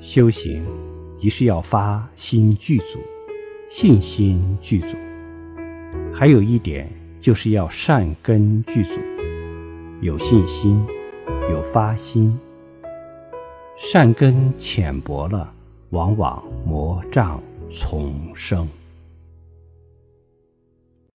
修行一是要发心具足信心具足还有一点就是要善根具足有信心有发心。善根浅薄了往往魔障丛生。